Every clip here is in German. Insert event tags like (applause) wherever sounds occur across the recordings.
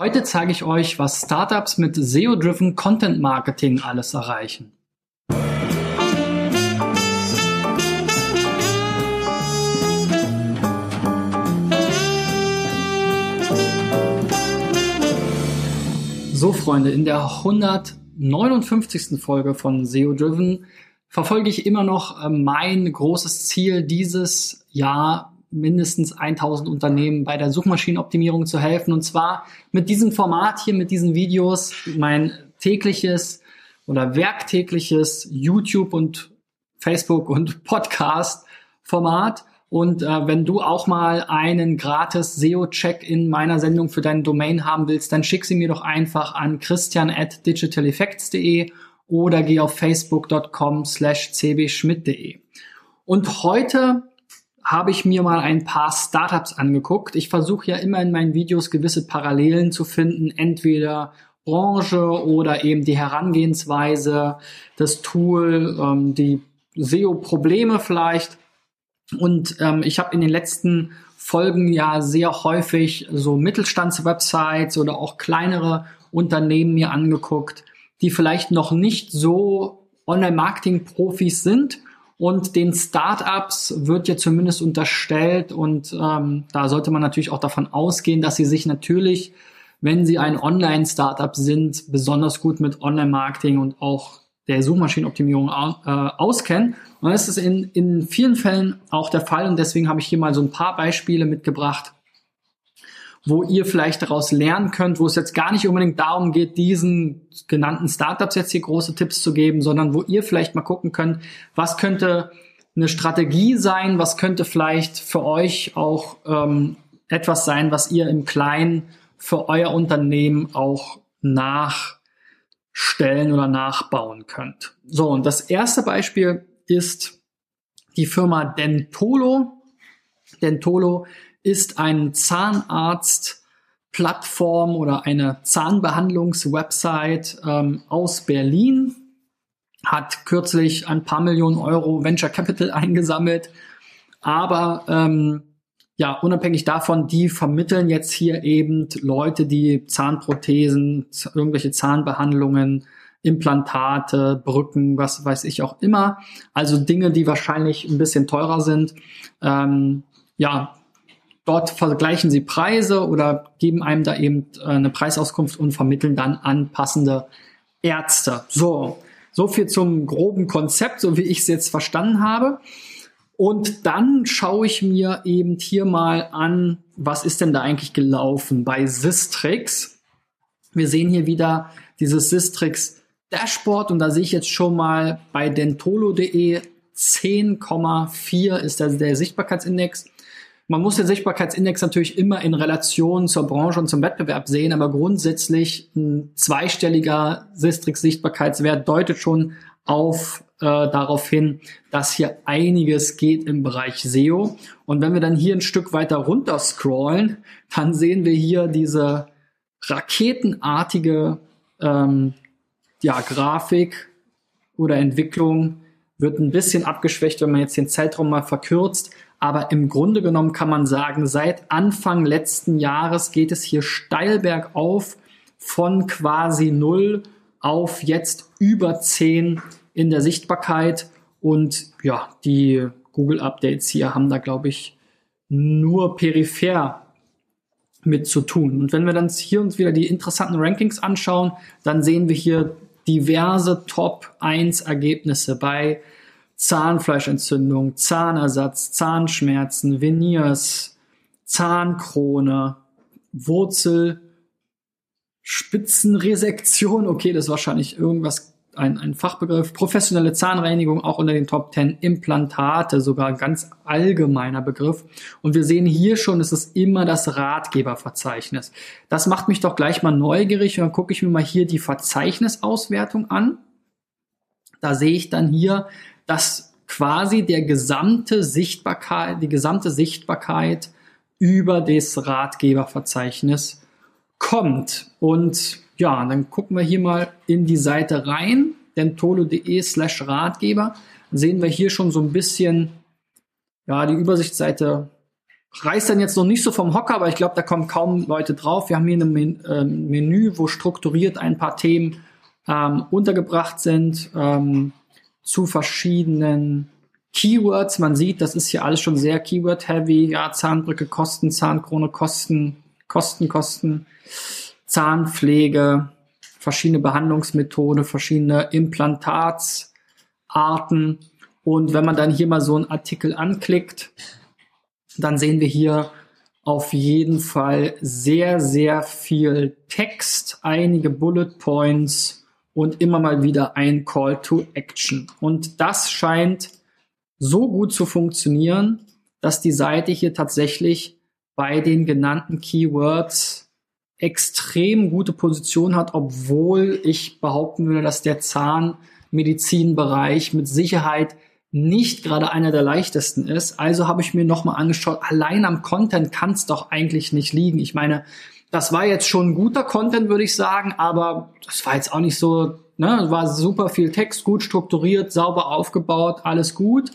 Heute zeige ich euch, was Startups mit SEO-driven Content Marketing alles erreichen. So Freunde, in der 159. Folge von SEO Driven verfolge ich immer noch äh, mein großes Ziel dieses Jahr mindestens 1000 Unternehmen bei der Suchmaschinenoptimierung zu helfen. Und zwar mit diesem Format hier, mit diesen Videos, mein tägliches oder werktägliches YouTube und Facebook und (laughs) Podcast Format. Und äh, wenn du auch mal einen gratis SEO-Check in meiner Sendung für deinen Domain haben willst, dann schick sie mir doch einfach an christian at digitaleffects.de oder geh auf facebook.com slash cbschmidt.de. Und heute habe ich mir mal ein paar Startups angeguckt. Ich versuche ja immer in meinen Videos gewisse Parallelen zu finden, entweder Branche oder eben die Herangehensweise, das Tool, ähm, die SEO-Probleme vielleicht. Und ähm, ich habe in den letzten Folgen ja sehr häufig so Mittelstandswebsites oder auch kleinere Unternehmen mir angeguckt, die vielleicht noch nicht so Online-Marketing-Profis sind und den Startups wird ja zumindest unterstellt und ähm, da sollte man natürlich auch davon ausgehen, dass sie sich natürlich, wenn sie ein Online-Startup sind, besonders gut mit Online-Marketing und auch der Suchmaschinenoptimierung äh, auskennen. Und das ist in, in vielen Fällen auch der Fall und deswegen habe ich hier mal so ein paar Beispiele mitgebracht, wo ihr vielleicht daraus lernen könnt, wo es jetzt gar nicht unbedingt darum geht, diesen genannten Startups jetzt hier große Tipps zu geben, sondern wo ihr vielleicht mal gucken könnt, was könnte eine Strategie sein, was könnte vielleicht für euch auch ähm, etwas sein, was ihr im Kleinen für euer Unternehmen auch nachstellen oder nachbauen könnt. So, und das erste Beispiel ist die Firma Dentolo. Dentolo ist ein Zahnarzt-Plattform oder eine Zahnbehandlungswebsite ähm, aus Berlin, hat kürzlich ein paar Millionen Euro Venture Capital (laughs) eingesammelt, aber ähm, ja, unabhängig davon, die vermitteln jetzt hier eben Leute, die Zahnprothesen, irgendwelche Zahnbehandlungen, Implantate, Brücken, was weiß ich auch immer. Also Dinge, die wahrscheinlich ein bisschen teurer sind. Ähm, ja, Dort vergleichen sie Preise oder geben einem da eben äh, eine Preisauskunft und vermitteln dann an passende Ärzte. So, so viel zum groben Konzept, so wie ich es jetzt verstanden habe. Und dann schaue ich mir eben hier mal an, was ist denn da eigentlich gelaufen bei Sistrix. Wir sehen hier wieder dieses Sistrix Dashboard und da sehe ich jetzt schon mal bei dentolo.de 10,4 ist der, der Sichtbarkeitsindex. Man muss den Sichtbarkeitsindex natürlich immer in Relation zur Branche und zum Wettbewerb sehen, aber grundsätzlich ein zweistelliger Sistrix-Sichtbarkeitswert deutet schon auf äh, darauf hin, dass hier einiges geht im Bereich SEO. Und wenn wir dann hier ein Stück weiter runter scrollen, dann sehen wir hier diese raketenartige ähm, ja, Grafik oder Entwicklung wird ein bisschen abgeschwächt, wenn man jetzt den Zeitraum mal verkürzt. Aber im Grunde genommen kann man sagen, seit Anfang letzten Jahres geht es hier steil bergauf von quasi null auf jetzt über zehn in der Sichtbarkeit. Und ja, die Google Updates hier haben da, glaube ich, nur peripher mit zu tun. Und wenn wir dann hier uns wieder die interessanten Rankings anschauen, dann sehen wir hier diverse Top 1 Ergebnisse bei Zahnfleischentzündung, Zahnersatz, Zahnschmerzen, Veneers, Zahnkrone, Wurzel, Spitzenresektion, okay, das ist wahrscheinlich irgendwas, ein, ein Fachbegriff, professionelle Zahnreinigung auch unter den Top 10, Implantate, sogar ganz allgemeiner Begriff. Und wir sehen hier schon, es ist immer das Ratgeberverzeichnis. Das macht mich doch gleich mal neugierig und dann gucke ich mir mal hier die Verzeichnisauswertung an. Da sehe ich dann hier, dass quasi der gesamte Sichtbarkeit, die gesamte Sichtbarkeit über das Ratgeberverzeichnis kommt. Und ja, dann gucken wir hier mal in die Seite rein, dentolo.de slash Ratgeber. Dann sehen wir hier schon so ein bisschen, ja, die Übersichtsseite reißt dann jetzt noch nicht so vom Hocker, aber ich glaube, da kommen kaum Leute drauf. Wir haben hier ein ähm, Menü, wo strukturiert ein paar Themen ähm, untergebracht sind ähm, zu verschiedenen Keywords. Man sieht, das ist hier alles schon sehr Keyword-heavy. Ja, Zahnbrücke, Kosten, Zahnkrone, Kosten, Kosten, Kosten, Zahnpflege, verschiedene Behandlungsmethoden, verschiedene Implantatsarten. Und wenn man dann hier mal so einen Artikel anklickt, dann sehen wir hier auf jeden Fall sehr, sehr viel Text, einige Bullet Points und immer mal wieder ein Call to Action. Und das scheint so gut zu funktionieren, dass die Seite hier tatsächlich bei den genannten Keywords extrem gute Position hat, obwohl ich behaupten würde, dass der Zahnmedizinbereich mit Sicherheit nicht gerade einer der leichtesten ist. Also habe ich mir nochmal angeschaut, allein am Content kann es doch eigentlich nicht liegen. Ich meine, das war jetzt schon guter Content, würde ich sagen, aber das war jetzt auch nicht so, ne, war super viel Text, gut strukturiert, sauber aufgebaut, alles gut.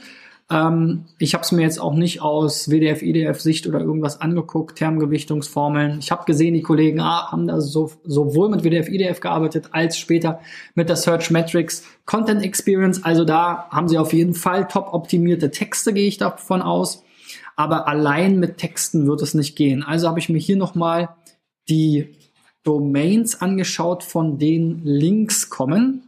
Ähm, ich habe es mir jetzt auch nicht aus WDF, IDF-Sicht oder irgendwas angeguckt, Termgewichtungsformeln. Ich habe gesehen, die Kollegen ah, haben da so, sowohl mit WDF, IDF gearbeitet, als später mit der Search Metrics Content Experience. Also da haben sie auf jeden Fall top optimierte Texte, gehe ich davon aus. Aber allein mit Texten wird es nicht gehen. Also habe ich mir hier nochmal die Domains angeschaut, von denen Links kommen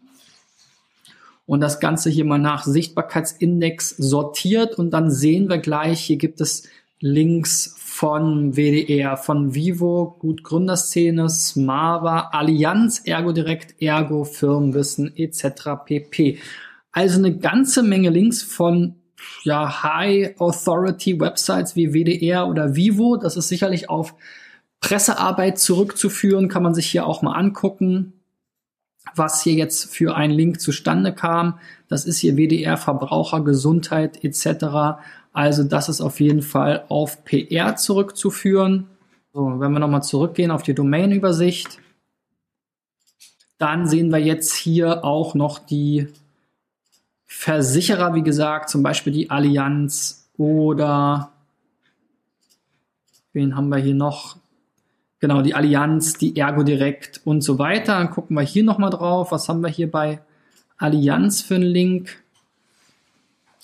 und das Ganze hier mal nach Sichtbarkeitsindex sortiert und dann sehen wir gleich, hier gibt es Links von WDR, von Vivo, Gut Gründerszene, Smava, Allianz, Ergo Direkt, Ergo, Firmenwissen etc. pp. Also eine ganze Menge Links von ja, High Authority Websites wie WDR oder Vivo. Das ist sicherlich auf Pressearbeit zurückzuführen, kann man sich hier auch mal angucken was hier jetzt für ein Link zustande kam. Das ist hier WDR Verbraucher, Gesundheit etc. Also das ist auf jeden Fall auf PR zurückzuführen. So, wenn wir nochmal zurückgehen auf die Domain-Übersicht, dann sehen wir jetzt hier auch noch die Versicherer, wie gesagt, zum Beispiel die Allianz oder wen haben wir hier noch? Genau, die Allianz, die Ergo Direkt und so weiter. Dann gucken wir hier nochmal drauf. Was haben wir hier bei Allianz für einen Link?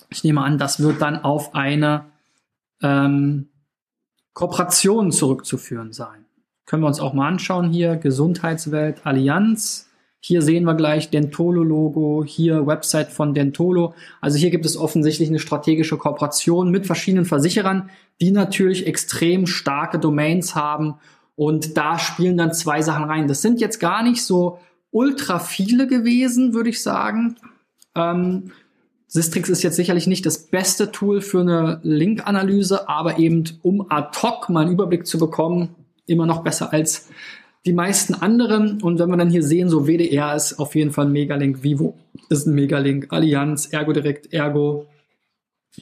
Ich nehme an, das wird dann auf eine ähm, Kooperation zurückzuführen sein. Können wir uns auch mal anschauen hier. Gesundheitswelt, Allianz. Hier sehen wir gleich Dentolo-Logo, hier Website von Dentolo. Also hier gibt es offensichtlich eine strategische Kooperation mit verschiedenen Versicherern, die natürlich extrem starke Domains haben und da spielen dann zwei Sachen rein. Das sind jetzt gar nicht so ultra viele gewesen, würde ich sagen. Ähm, Sistrix ist jetzt sicherlich nicht das beste Tool für eine Link-Analyse, aber eben um ad hoc mal einen Überblick zu bekommen, immer noch besser als die meisten anderen. Und wenn wir dann hier sehen, so WDR ist auf jeden Fall ein Megalink, Vivo ist ein Megalink, Allianz, Ergo Direkt, Ergo.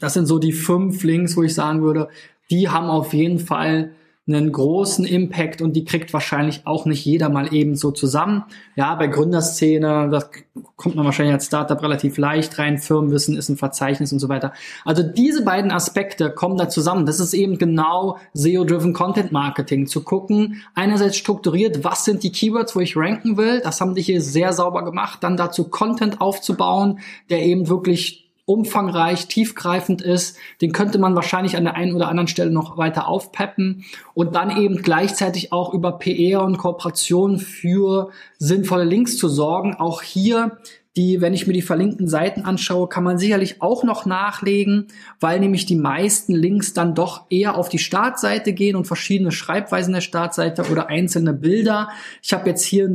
Das sind so die fünf Links, wo ich sagen würde, die haben auf jeden Fall einen großen Impact und die kriegt wahrscheinlich auch nicht jeder mal eben so zusammen. Ja, bei Gründerszene, das kommt man wahrscheinlich als Startup relativ leicht rein. Firmenwissen ist ein Verzeichnis und so weiter. Also diese beiden Aspekte kommen da zusammen. Das ist eben genau SEO-driven Content Marketing. Zu gucken, einerseits strukturiert, was sind die Keywords, wo ich ranken will. Das haben die hier sehr sauber gemacht. Dann dazu Content aufzubauen, der eben wirklich umfangreich, tiefgreifend ist. Den könnte man wahrscheinlich an der einen oder anderen Stelle noch weiter aufpeppen und dann eben gleichzeitig auch über PR und Kooperation für sinnvolle Links zu sorgen. Auch hier die, wenn ich mir die verlinkten Seiten anschaue, kann man sicherlich auch noch nachlegen, weil nämlich die meisten Links dann doch eher auf die Startseite gehen und verschiedene Schreibweisen der Startseite oder einzelne Bilder. Ich habe jetzt hier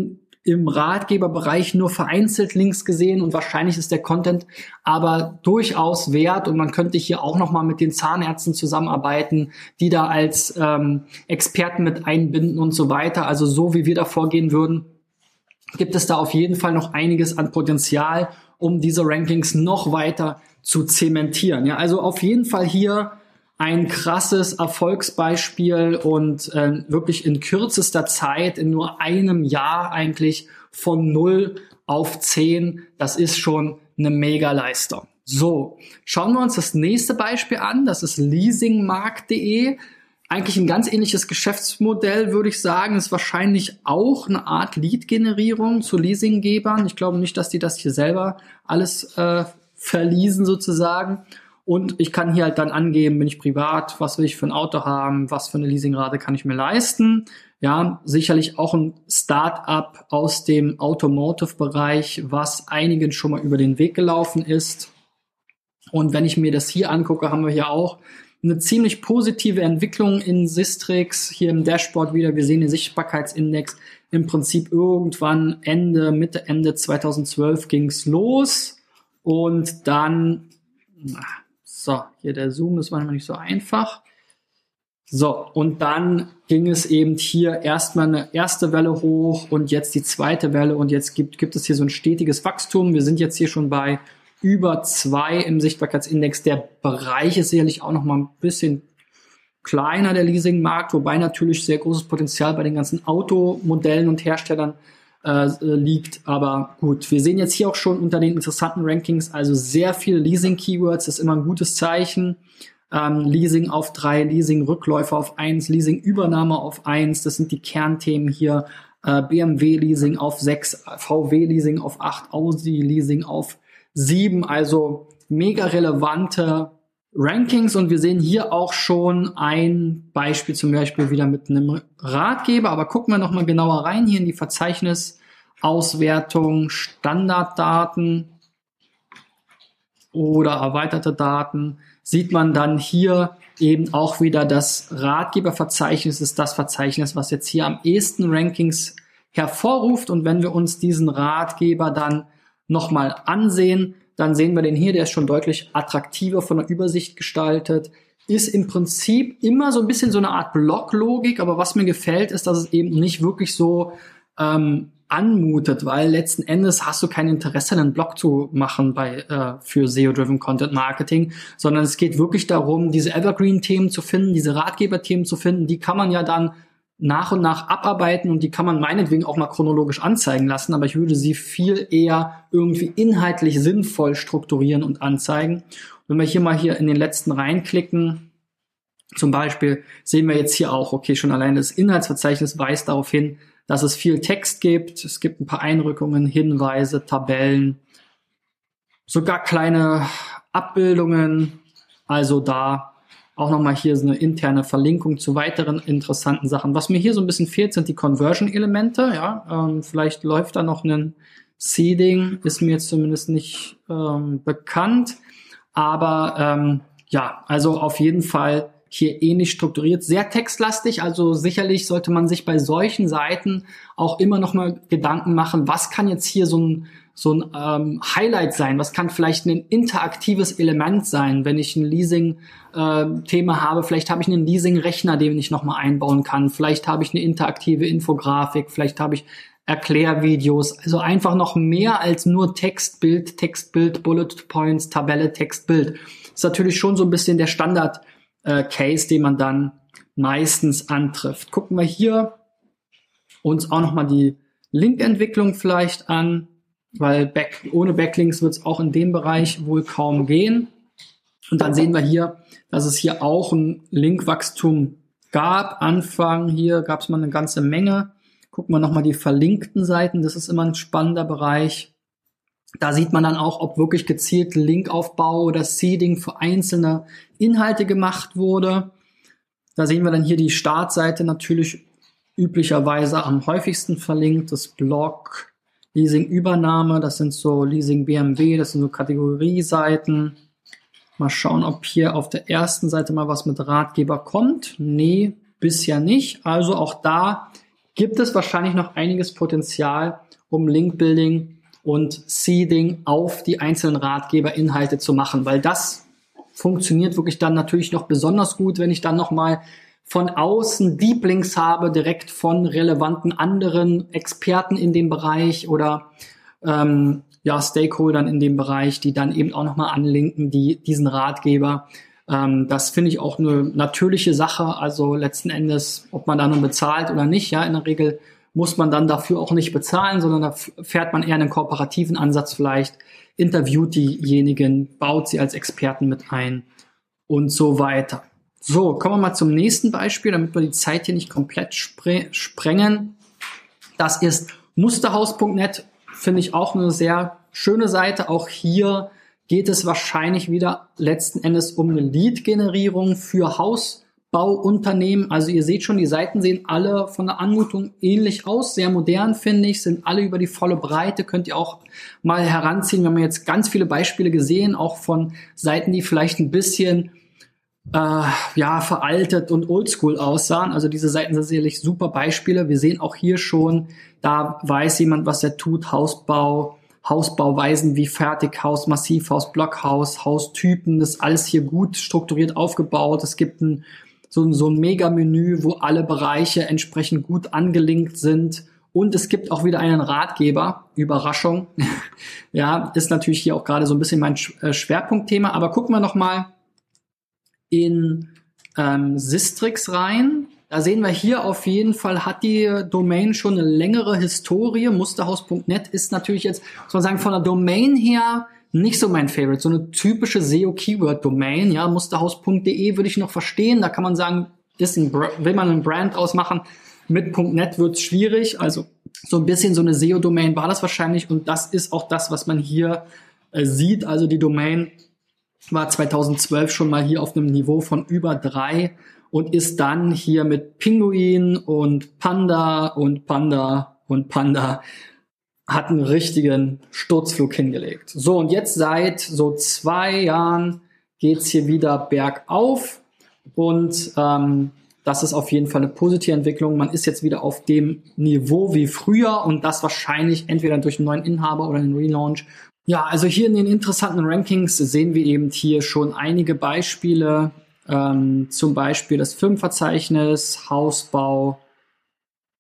im Ratgeberbereich nur vereinzelt Links gesehen und wahrscheinlich ist der Content aber durchaus wert und man könnte hier auch noch mal mit den Zahnärzten zusammenarbeiten, die da als ähm, Experten mit einbinden und so weiter. Also so wie wir da vorgehen würden, gibt es da auf jeden Fall noch einiges an Potenzial, um diese Rankings noch weiter zu zementieren. Ja, also auf jeden Fall hier ein krasses Erfolgsbeispiel und äh, wirklich in kürzester Zeit, in nur einem Jahr eigentlich von null auf zehn. Das ist schon eine Mega-Leistung. So, schauen wir uns das nächste Beispiel an. Das ist leasingmarkt.de. eigentlich ein ganz ähnliches Geschäftsmodell, würde ich sagen. Ist wahrscheinlich auch eine Art Lead-Generierung zu Leasinggebern. Ich glaube nicht, dass die das hier selber alles äh, verließen sozusagen. Und ich kann hier halt dann angeben, bin ich privat, was will ich für ein Auto haben, was für eine Leasingrate kann ich mir leisten. Ja, sicherlich auch ein Start-up aus dem Automotive-Bereich, was einigen schon mal über den Weg gelaufen ist. Und wenn ich mir das hier angucke, haben wir hier auch eine ziemlich positive Entwicklung in Sistrix, hier im Dashboard wieder. Wir sehen den Sichtbarkeitsindex. Im Prinzip irgendwann Ende, Mitte, Ende 2012 ging's los. Und dann, so, hier der Zoom ist manchmal nicht so einfach. So, und dann ging es eben hier erstmal eine erste Welle hoch und jetzt die zweite Welle und jetzt gibt, gibt es hier so ein stetiges Wachstum. Wir sind jetzt hier schon bei über zwei im Sichtbarkeitsindex. Der Bereich ist sicherlich auch noch mal ein bisschen kleiner, der Leasingmarkt, wobei natürlich sehr großes Potenzial bei den ganzen Automodellen und Herstellern äh, liegt. Aber gut, wir sehen jetzt hier auch schon unter den interessanten Rankings, also sehr viele Leasing-Keywords, ist immer ein gutes Zeichen. Ähm, Leasing auf drei, Leasing-Rückläufe auf eins, Leasing-Übernahme auf eins, das sind die Kernthemen hier. Äh, BMW-Leasing auf sechs, VW-Leasing auf acht, Audi-Leasing auf sieben, also mega relevante Rankings und wir sehen hier auch schon ein Beispiel zum Beispiel wieder mit einem Ratgeber, aber gucken wir nochmal genauer rein hier in die Verzeichnisauswertung, Standarddaten oder erweiterte Daten, sieht man dann hier eben auch wieder das Ratgeberverzeichnis ist das Verzeichnis, was jetzt hier am ehesten Rankings hervorruft. Und wenn wir uns diesen Ratgeber dann nochmal ansehen, dann sehen wir den hier, der ist schon deutlich attraktiver von der Übersicht gestaltet, ist im Prinzip immer so ein bisschen so eine Art Blocklogik, aber was mir gefällt, ist, dass es eben nicht wirklich so ähm, anmutet, weil letzten Endes hast du kein Interesse, einen Blog zu machen bei äh, für SEO-driven Content Marketing, sondern es geht wirklich darum, diese Evergreen-Themen zu finden, diese Ratgeber-Themen zu finden. Die kann man ja dann nach und nach abarbeiten und die kann man meinetwegen auch mal chronologisch anzeigen lassen, aber ich würde sie viel eher irgendwie inhaltlich sinnvoll strukturieren und anzeigen. Und wenn wir hier mal hier in den letzten reinklicken, zum Beispiel sehen wir jetzt hier auch, okay, schon allein das Inhaltsverzeichnis weist darauf hin, dass es viel Text gibt. Es gibt ein paar Einrückungen, Hinweise, Tabellen, sogar kleine Abbildungen. Also da auch nochmal hier so eine interne Verlinkung zu weiteren interessanten Sachen. Was mir hier so ein bisschen fehlt, sind die Conversion-Elemente. Ja, ähm, vielleicht läuft da noch ein Seeding, ist mir jetzt zumindest nicht ähm, bekannt. Aber ähm, ja, also auf jeden Fall hier ähnlich strukturiert, sehr textlastig. Also sicherlich sollte man sich bei solchen Seiten auch immer noch mal Gedanken machen, was kann jetzt hier so ein so ein ähm, Highlight sein? Was kann vielleicht ein interaktives Element sein, wenn ich ein Leasing-Thema äh, habe? Vielleicht habe ich einen Leasing-Rechner, den ich nochmal einbauen kann. Vielleicht habe ich eine interaktive Infografik. Vielleicht habe ich Erklärvideos. Also einfach noch mehr als nur Text, Bild, Text, Bild, Bullet Points, Tabelle, Text, Bild. Ist natürlich schon so ein bisschen der Standard-Case, äh, den man dann meistens antrifft. Gucken wir hier uns auch nochmal die Link-Entwicklung vielleicht an weil Back, ohne Backlinks wird es auch in dem Bereich wohl kaum gehen. Und dann sehen wir hier, dass es hier auch ein Linkwachstum gab. Anfang hier gab es mal eine ganze Menge. Gucken wir nochmal die verlinkten Seiten. Das ist immer ein spannender Bereich. Da sieht man dann auch, ob wirklich gezielt Linkaufbau oder Seeding für einzelne Inhalte gemacht wurde. Da sehen wir dann hier die Startseite natürlich üblicherweise am häufigsten verlinkt, das Blog, Leasing-Übernahme, das sind so Leasing BMW, das sind so Kategorieseiten. Mal schauen, ob hier auf der ersten Seite mal was mit Ratgeber kommt. Nee, bisher nicht. Also auch da gibt es wahrscheinlich noch einiges Potenzial, um Link-Building und Seeding auf die einzelnen Ratgeberinhalte zu machen, weil das funktioniert wirklich dann natürlich noch besonders gut, wenn ich dann nochmal von außen Deep Links habe, direkt von relevanten anderen Experten in dem Bereich oder ähm, ja, Stakeholdern in dem Bereich, die dann eben auch nochmal anlinken, die diesen Ratgeber. Ähm, das finde ich auch eine natürliche Sache. Also letzten Endes, ob man da nun bezahlt oder nicht, ja, in der Regel muss man dann dafür auch nicht bezahlen, sondern da fährt man eher einen kooperativen Ansatz vielleicht, interviewt diejenigen, baut sie als Experten mit ein und so weiter. So, kommen wir mal zum nächsten Beispiel, damit wir die Zeit hier nicht komplett spre sprengen. Das ist musterhaus.net, finde ich auch eine sehr schöne Seite. Auch hier geht es wahrscheinlich wieder letzten Endes um eine Lead-Generierung für Hausbauunternehmen. Also ihr seht schon, die Seiten sehen alle von der Anmutung ähnlich aus, sehr modern finde ich, sind alle über die volle Breite, könnt ihr auch mal heranziehen. Wir haben jetzt ganz viele Beispiele gesehen, auch von Seiten, die vielleicht ein bisschen äh, ja, veraltet und oldschool aussahen. Also diese Seiten sind sicherlich super Beispiele. Wir sehen auch hier schon, da weiß jemand, was er tut. Hausbau, Hausbauweisen wie Fertighaus, Massivhaus, Blockhaus, Haustypen, das ist alles hier gut strukturiert aufgebaut. Es gibt ein, so, so ein Mega-Menü, wo alle Bereiche entsprechend gut angelinkt sind. Und es gibt auch wieder einen Ratgeber. Überraschung. (laughs) ja, ist natürlich hier auch gerade so ein bisschen mein äh, Schwerpunktthema. Aber gucken wir noch mal in ähm, Sistrix rein. Da sehen wir hier auf jeden Fall, hat die Domain schon eine längere Historie. Musterhaus.net ist natürlich jetzt, muss man sagen, von der Domain her nicht so mein Favorite. So eine typische SEO-Keyword-Domain, ja, musterhaus.de würde ich noch verstehen. Da kann man sagen, ist ein, will man einen Brand ausmachen. Mit .net wird es schwierig. Also so ein bisschen so eine SEO-Domain war das wahrscheinlich. Und das ist auch das, was man hier äh, sieht. Also die Domain war 2012 schon mal hier auf einem Niveau von über drei und ist dann hier mit Pinguin und Panda und Panda und Panda hat einen richtigen Sturzflug hingelegt. So, und jetzt seit so zwei Jahren geht's hier wieder bergauf und ähm, das ist auf jeden Fall eine positive Entwicklung. Man ist jetzt wieder auf dem Niveau wie früher und das wahrscheinlich entweder durch einen neuen Inhaber oder einen Relaunch ja, also hier in den interessanten Rankings sehen wir eben hier schon einige Beispiele, ähm, zum Beispiel das Firmenverzeichnis, Hausbau.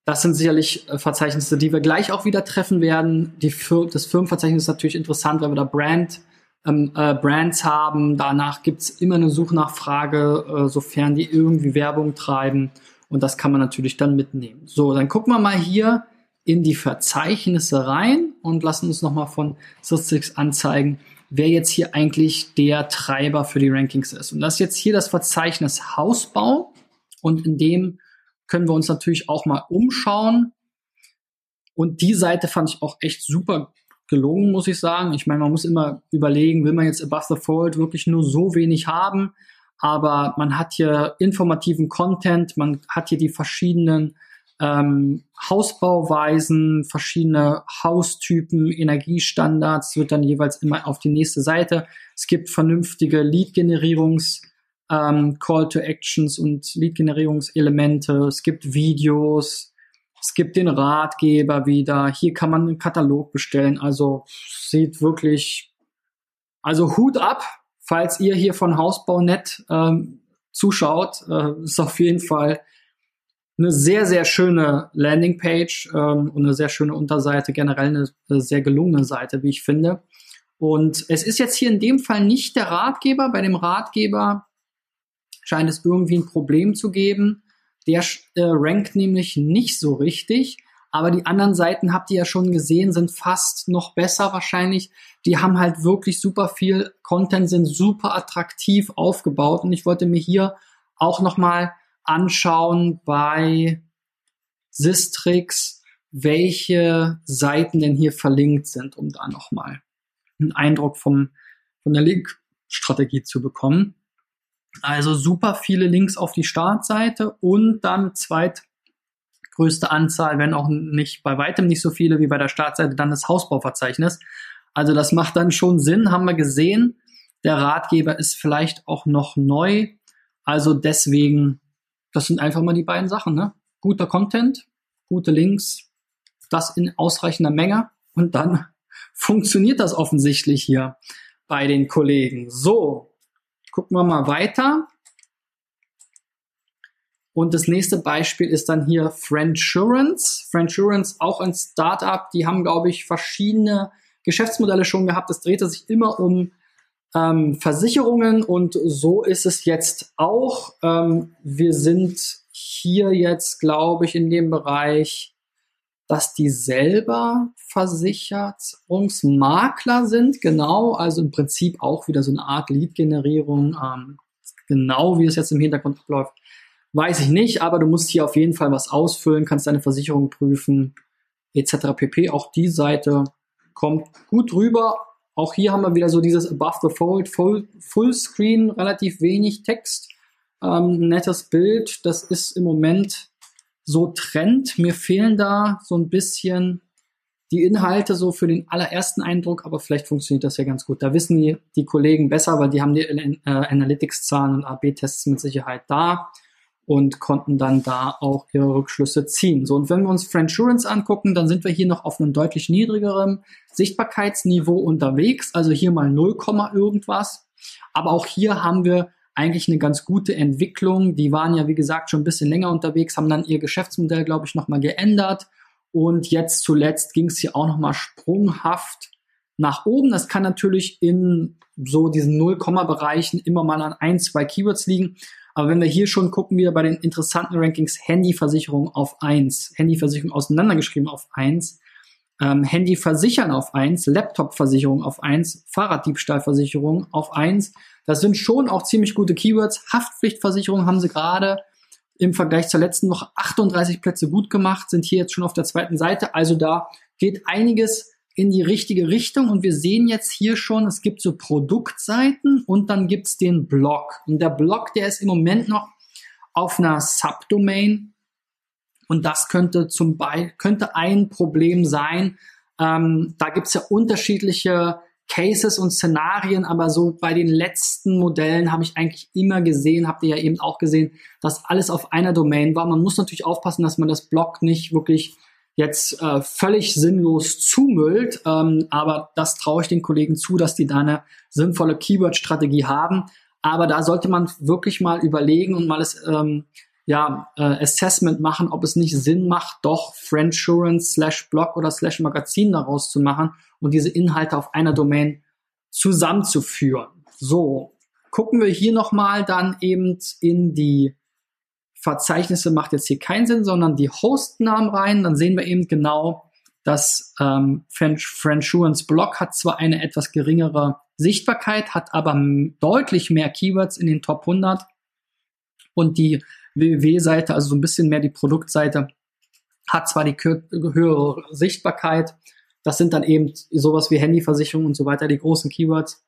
Das sind sicherlich äh, Verzeichnisse, die wir gleich auch wieder treffen werden. Die das Firmenverzeichnis ist natürlich interessant, weil wir da Brand, ähm, äh, Brands haben. Danach gibt's immer eine Suchnachfrage, äh, sofern die irgendwie Werbung treiben. Und das kann man natürlich dann mitnehmen. So, dann gucken wir mal hier in die Verzeichnisse rein und lassen uns nochmal von Statistics anzeigen, wer jetzt hier eigentlich der Treiber für die Rankings ist. Und das ist jetzt hier das Verzeichnis Hausbau und in dem können wir uns natürlich auch mal umschauen. Und die Seite fand ich auch echt super gelungen, muss ich sagen. Ich meine, man muss immer überlegen, will man jetzt Above the Fold wirklich nur so wenig haben? Aber man hat hier informativen Content, man hat hier die verschiedenen ähm, Hausbauweisen, verschiedene Haustypen, Energiestandards wird dann jeweils immer auf die nächste Seite. Es gibt vernünftige Lead-Generierungs- ähm, Call to Actions und Lead-Generierungselemente. Es gibt Videos. Es gibt den Ratgeber wieder. Hier kann man einen Katalog bestellen. Also sieht wirklich, also Hut ab, falls ihr hier von Hausbau.net ähm, zuschaut. Äh, ist auf jeden Fall eine sehr, sehr schöne Landingpage ähm, und eine sehr schöne Unterseite, generell eine, eine sehr gelungene Seite, wie ich finde. Und es ist jetzt hier in dem Fall nicht der Ratgeber. Bei dem Ratgeber scheint es irgendwie ein Problem zu geben. Der äh, rankt nämlich nicht so richtig. Aber die anderen Seiten habt ihr ja schon gesehen, sind fast noch besser wahrscheinlich. Die haben halt wirklich super viel Content, sind super attraktiv aufgebaut. Und ich wollte mir hier auch nochmal anschauen bei Sistrix, welche Seiten denn hier verlinkt sind, um da nochmal einen Eindruck vom, von der Link-Strategie zu bekommen. Also super viele Links auf die Startseite und dann zweitgrößte Anzahl, wenn auch nicht bei weitem nicht so viele wie bei der Startseite, dann das Hausbauverzeichnis. Also das macht dann schon Sinn, haben wir gesehen. Der Ratgeber ist vielleicht auch noch neu. Also deswegen das sind einfach mal die beiden Sachen. Ne? Guter Content, gute Links, das in ausreichender Menge und dann (laughs) funktioniert das offensichtlich hier bei den Kollegen. So, gucken wir mal weiter. Und das nächste Beispiel ist dann hier Friendsurance. Friendsurance, auch ein Startup, die haben, glaube ich, verschiedene Geschäftsmodelle schon gehabt. Das drehte sich immer um ähm, Versicherungen und so ist es jetzt auch. Ähm, wir sind hier jetzt, glaube ich, in dem Bereich, dass die selber Versicherungsmakler sind, genau, also im Prinzip auch wieder so eine Art Lead-Generierung. Ähm, Genau, wie es jetzt im Hintergrund abläuft, weiß ich nicht, aber du musst hier auf jeden Fall was ausfüllen, kannst deine Versicherung prüfen, etc. pp. Auch die Seite kommt gut rüber. Auch hier haben wir wieder so dieses Above the Fold, Full, Full Screen, relativ wenig Text, ähm, nettes Bild. Das ist im Moment so Trend. Mir fehlen da so ein bisschen die Inhalte so für den allerersten Eindruck, aber vielleicht funktioniert das ja ganz gut. Da wissen die, die Kollegen besser, weil die haben die äh, Analytics-Zahlen und AB-Tests mit Sicherheit da und konnten dann da auch ihre Rückschlüsse ziehen. So, und wenn wir uns Friendsurance angucken, dann sind wir hier noch auf einem deutlich niedrigeren Sichtbarkeitsniveau unterwegs, also hier mal 0, irgendwas. Aber auch hier haben wir eigentlich eine ganz gute Entwicklung. Die waren ja, wie gesagt, schon ein bisschen länger unterwegs, haben dann ihr Geschäftsmodell, glaube ich, nochmal geändert und jetzt zuletzt ging es hier auch nochmal sprunghaft nach oben. Das kann natürlich in so diesen Null-Komma-Bereichen immer mal an ein, zwei Keywords liegen. Aber wenn wir hier schon gucken, wieder bei den interessanten Rankings, Handyversicherung auf eins, Handyversicherung auseinandergeschrieben auf eins, ähm, Handyversichern auf eins, Laptopversicherung auf eins, Fahrraddiebstahlversicherung auf eins. Das sind schon auch ziemlich gute Keywords. Haftpflichtversicherung haben sie gerade im Vergleich zur letzten Woche 38 Plätze gut gemacht, sind hier jetzt schon auf der zweiten Seite. Also da geht einiges in die richtige Richtung und wir sehen jetzt hier schon, es gibt so Produktseiten und dann gibt's den Blog. Und der Blog, der ist im Moment noch auf einer Subdomain und das könnte zum Beispiel könnte ein Problem sein. Ähm, da gibt's ja unterschiedliche Cases und Szenarien, aber so bei den letzten Modellen habe ich eigentlich immer gesehen, habt ihr ja eben auch gesehen, dass alles auf einer Domain war. Man muss natürlich aufpassen, dass man das Blog nicht wirklich jetzt äh, völlig sinnlos zumüllt, ähm, aber das traue ich den Kollegen zu, dass die da eine sinnvolle Keyword-Strategie haben. Aber da sollte man wirklich mal überlegen und mal das ähm, ja, äh, Assessment machen, ob es nicht Sinn macht, doch Friendsurance slash Blog oder slash Magazin daraus zu machen und diese Inhalte auf einer Domain zusammenzuführen. So, gucken wir hier nochmal dann eben in die Verzeichnisse, macht jetzt hier keinen Sinn, sondern die Hostnamen rein, dann sehen wir eben genau, dass ähm, Friendsurance Blog hat zwar eine etwas geringere Sichtbarkeit, hat aber deutlich mehr Keywords in den Top 100 und die www-Seite, also so ein bisschen mehr die Produktseite, hat zwar die höhere Sichtbarkeit, das sind dann eben sowas wie Handyversicherung und so weiter, die großen Keywords,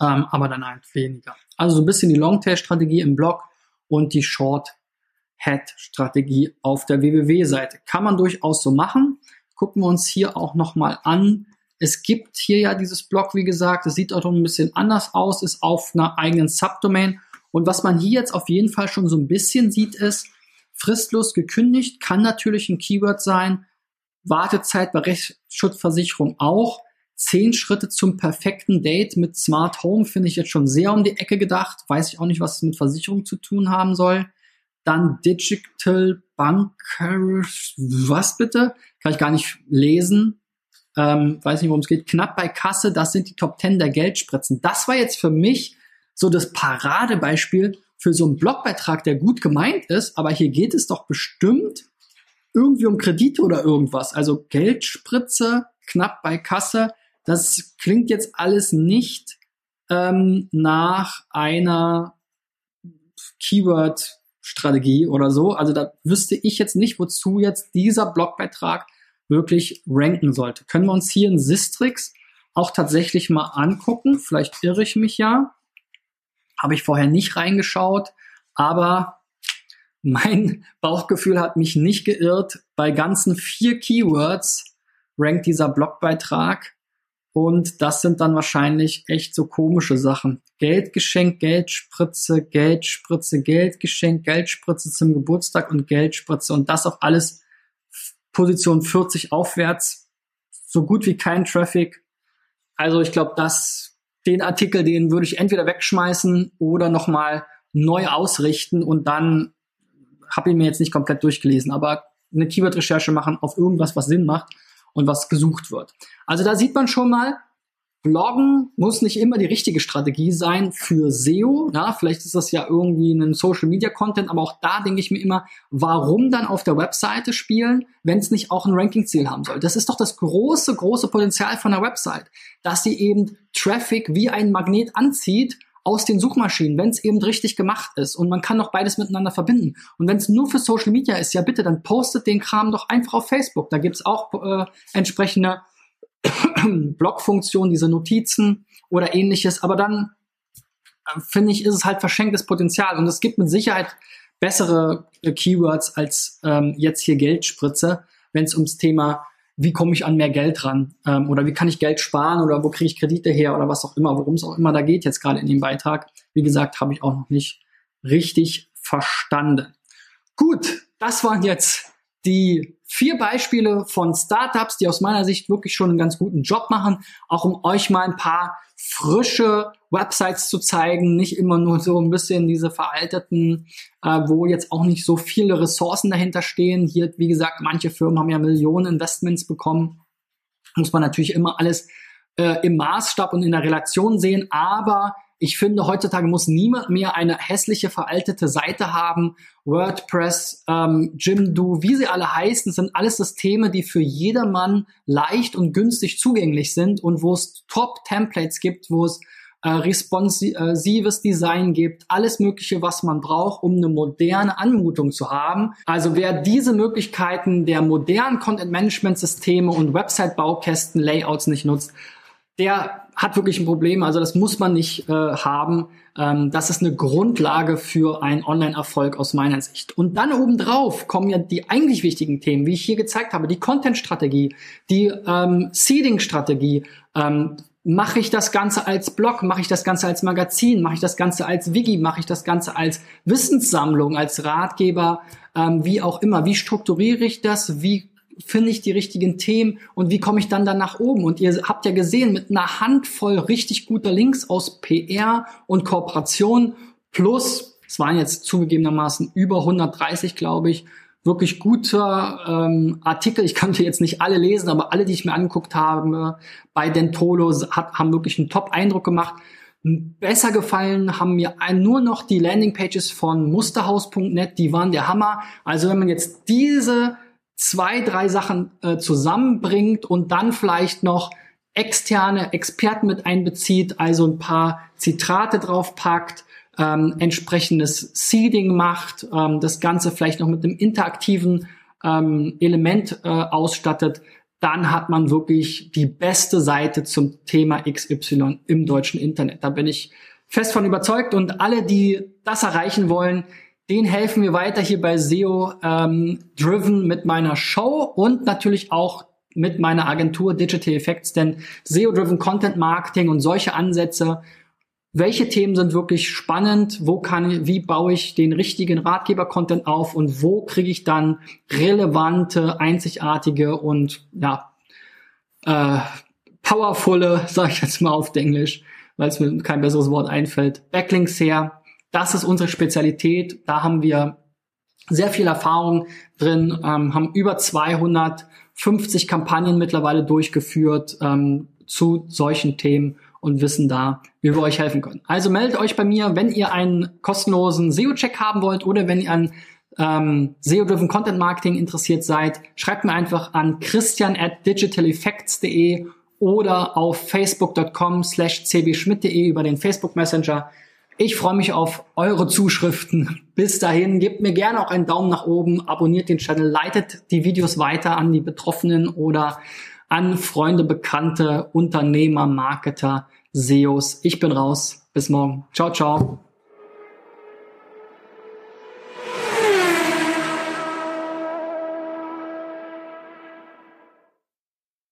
ähm, aber dann halt weniger. Also so ein bisschen die Longtail-Strategie im Blog und die Short-Head-Strategie auf der www-Seite. Kann man durchaus so machen. Gucken wir uns hier auch nochmal an. Es gibt hier ja dieses Blog, wie gesagt, es sieht auch ein bisschen anders aus, ist auf einer eigenen Subdomain und was man hier jetzt auf jeden Fall schon so ein bisschen sieht, ist, fristlos gekündigt kann natürlich ein Keyword sein, Wartezeit bei Rechtsschutzversicherung auch. Zehn Schritte zum perfekten Date mit Smart Home finde ich jetzt schon sehr um die Ecke gedacht. Weiß ich auch nicht, was es mit Versicherung zu tun haben soll. Dann Digital Banker, was bitte? Kann ich gar nicht lesen. Ähm, weiß nicht, worum es geht. Knapp bei Kasse, das sind die Top 10 der Geldspritzen. Das war jetzt für mich so das Paradebeispiel für so einen Blogbeitrag, der gut gemeint ist, aber hier geht es doch bestimmt irgendwie um Kredite oder irgendwas. Also Geldspritze, knapp bei Kasse, das klingt jetzt alles nicht ähm, nach einer Keyword-Strategie oder so. Also da wüsste ich jetzt nicht, wozu jetzt dieser Blogbeitrag wirklich ranken sollte. Können wir uns hier in Sistrix auch tatsächlich mal angucken? Vielleicht irre ich mich ja. Habe ich vorher nicht reingeschaut, aber mein Bauchgefühl hat mich nicht geirrt. Bei ganzen vier Keywords rankt dieser Blogbeitrag und das sind dann wahrscheinlich echt so komische Sachen. Geldgeschenk, Geldspritze, Geldspritze, Geldgeschenk, Geldspritze zum Geburtstag und Geldspritze und das auch alles Position 40 aufwärts. So gut wie kein Traffic. Also ich glaube, das den Artikel, den würde ich entweder wegschmeißen oder nochmal neu ausrichten und dann habe ich mir jetzt nicht komplett durchgelesen, aber eine Keyword-Recherche machen auf irgendwas, was Sinn macht und was gesucht wird. Also da sieht man schon mal, Bloggen muss nicht immer die richtige Strategie sein für SEO. Ja, vielleicht ist das ja irgendwie ein Social Media Content, aber auch da denke ich mir immer, warum dann auf der Webseite spielen, wenn es nicht auch ein Ranking-Ziel haben soll? Das ist doch das große, große Potenzial von der Website, dass sie eben Traffic wie ein Magnet anzieht aus den Suchmaschinen, wenn es eben richtig gemacht ist und man kann noch beides miteinander verbinden. Und wenn es nur für Social Media ist, ja bitte, dann postet den Kram doch einfach auf Facebook. Da gibt's auch äh, entsprechende (coughs) Blogfunktionen, diese Notizen oder ähnliches. Aber dann äh, finde ich, ist es halt verschenktes Potenzial und es gibt mit Sicherheit bessere äh, Keywords als ähm, jetzt hier Geldspritze, wenn es ums Thema wie komme ich an mehr Geld ran ähm, oder wie kann ich Geld sparen oder wo kriege ich Kredite her oder was auch immer, worum es auch immer da geht jetzt gerade in dem Beitrag. Wie gesagt, habe ich auch noch nicht richtig verstanden. Gut, das waren jetzt die vier Beispiele von Startups, die aus meiner Sicht wirklich schon einen ganz guten Job machen, auch um euch mal ein paar frische Websites zu zeigen, nicht immer nur so ein bisschen diese veralteten, äh, wo jetzt auch nicht so viele Ressourcen dahinter stehen. Hier, wie gesagt, manche Firmen haben ja Millionen Investments bekommen. Muss man natürlich immer alles äh, im Maßstab und in der Relation sehen, aber ich finde, heutzutage muss niemand mehr eine hässliche, veraltete Seite haben. WordPress, ähm, Jimdo, wie sie alle heißen, sind alles Systeme, die für jedermann leicht und günstig zugänglich sind und wo es Top-Templates gibt, wo es äh, responsives Design gibt, alles Mögliche, was man braucht, um eine moderne Anmutung zu haben. Also wer diese Möglichkeiten der modernen Content-Management-Systeme und Website-Baukästen, Layouts nicht nutzt, der hat wirklich ein Problem. Also das muss man nicht äh, haben. Ähm, das ist eine Grundlage für einen Online-Erfolg aus meiner Sicht. Und dann obendrauf kommen ja die eigentlich wichtigen Themen, wie ich hier gezeigt habe, die Content-Strategie, die ähm, Seeding-Strategie. Ähm, mache ich das Ganze als Blog, mache ich das Ganze als Magazin, mache ich das Ganze als Wiki, mache ich das Ganze als Wissenssammlung, als Ratgeber, ähm, wie auch immer. Wie strukturiere ich das? Wie finde ich die richtigen Themen und wie komme ich dann da nach oben? Und ihr habt ja gesehen, mit einer Handvoll richtig guter Links aus PR und Kooperation plus, es waren jetzt zugegebenermaßen über 130, glaube ich, wirklich guter ähm, Artikel. Ich konnte jetzt nicht alle lesen, aber alle, die ich mir angeguckt habe, bei Dentolo hat, haben wirklich einen Top-Eindruck gemacht. Besser gefallen haben mir nur noch die Landingpages von musterhaus.net, die waren der Hammer. Also wenn man jetzt diese zwei, drei Sachen äh, zusammenbringt und dann vielleicht noch externe Experten mit einbezieht, also ein paar Zitate draufpackt, ähm, entsprechendes Seeding macht, ähm, das Ganze vielleicht noch mit einem interaktiven ähm, Element äh, ausstattet, dann hat man wirklich die beste Seite zum Thema XY im deutschen Internet. Da bin ich fest von überzeugt und alle, die das erreichen wollen, den helfen wir weiter hier bei SEO ähm, Driven mit meiner Show und natürlich auch mit meiner Agentur Digital Effects, denn SEO Driven Content Marketing und solche Ansätze, welche Themen sind wirklich spannend, wo kann wie baue ich den richtigen Ratgeber Content auf? Und wo kriege ich dann relevante, einzigartige und ja äh, powervolle, (laughs) sage ich jetzt mal auf Englisch, weil es mir kein besseres Wort einfällt, Backlinks her, das ist unsere Spezialität. Da haben wir sehr viel Erfahrung drin, ähm, haben über 250 Kampagnen mittlerweile durchgeführt ähm, zu solchen Themen und wissen da, wie wir euch helfen können. Also meldet euch bei mir, wenn ihr einen kostenlosen SEO-Check haben wollt oder wenn ihr an ähm, SEO-driven Content Marketing interessiert seid, schreibt mir einfach an christian at digitaleffects.de oder auf facebook.com slash cbschmidt.de über den Facebook Messenger. Ich freue mich auf eure Zuschriften. Bis dahin, gebt mir gerne auch einen Daumen nach oben, abonniert den Channel, leitet die Videos weiter an die Betroffenen oder an Freunde, Bekannte, Unternehmer, Marketer, SEOs. Ich bin raus. Bis morgen. Ciao, ciao.